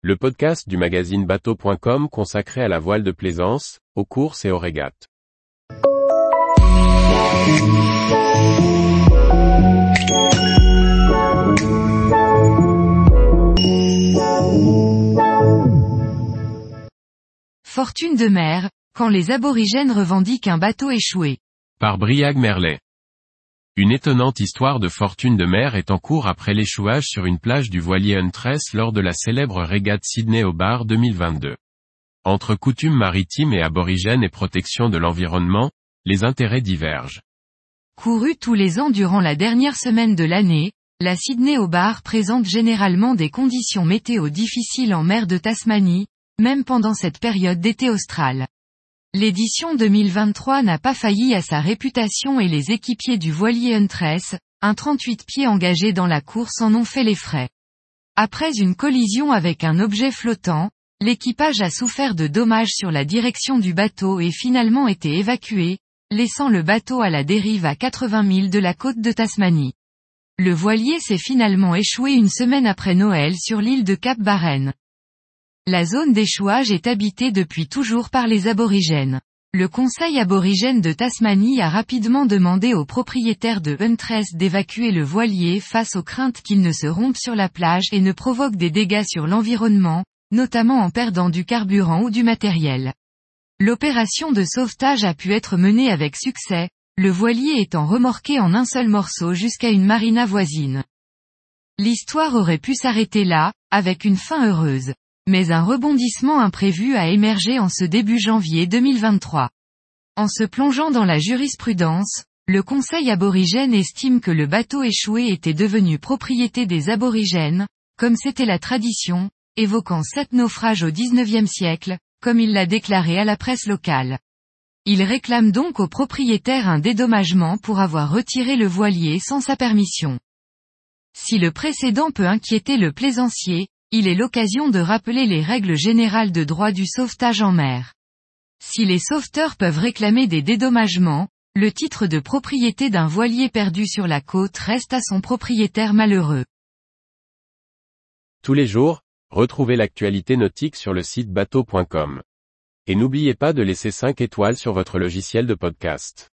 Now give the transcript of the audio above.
le podcast du magazine bateau.com consacré à la voile de plaisance, aux courses et aux régates. Fortune de mer, quand les aborigènes revendiquent un bateau échoué. Par Briag Merlet. Une étonnante histoire de fortune de mer est en cours après l'échouage sur une plage du voilier Huntress lors de la célèbre régate Sydney au bar 2022. Entre coutumes maritimes et aborigènes et protection de l'environnement, les intérêts divergent. Courue tous les ans durant la dernière semaine de l'année, la Sydney au bar présente généralement des conditions météo difficiles en mer de Tasmanie, même pendant cette période d'été austral. L'édition 2023 n'a pas failli à sa réputation et les équipiers du voilier Huntress, un 38 pieds engagé dans la course en ont fait les frais. Après une collision avec un objet flottant, l'équipage a souffert de dommages sur la direction du bateau et finalement été évacué, laissant le bateau à la dérive à 80 milles de la côte de Tasmanie. Le voilier s'est finalement échoué une semaine après Noël sur l'île de Cap Barren. La zone d'échouage est habitée depuis toujours par les aborigènes. Le Conseil aborigène de Tasmanie a rapidement demandé aux propriétaires de Huntress d'évacuer le voilier face aux craintes qu'il ne se rompe sur la plage et ne provoque des dégâts sur l'environnement, notamment en perdant du carburant ou du matériel. L'opération de sauvetage a pu être menée avec succès, le voilier étant remorqué en un seul morceau jusqu'à une marina voisine. L'histoire aurait pu s'arrêter là, avec une fin heureuse mais un rebondissement imprévu a émergé en ce début janvier 2023. En se plongeant dans la jurisprudence, le Conseil aborigène estime que le bateau échoué était devenu propriété des aborigènes, comme c'était la tradition, évoquant sept naufrages au XIXe siècle, comme il l'a déclaré à la presse locale. Il réclame donc au propriétaire un dédommagement pour avoir retiré le voilier sans sa permission. Si le précédent peut inquiéter le plaisancier, il est l'occasion de rappeler les règles générales de droit du sauvetage en mer. Si les sauveteurs peuvent réclamer des dédommagements, le titre de propriété d'un voilier perdu sur la côte reste à son propriétaire malheureux. Tous les jours, retrouvez l'actualité nautique sur le site bateau.com. Et n'oubliez pas de laisser 5 étoiles sur votre logiciel de podcast.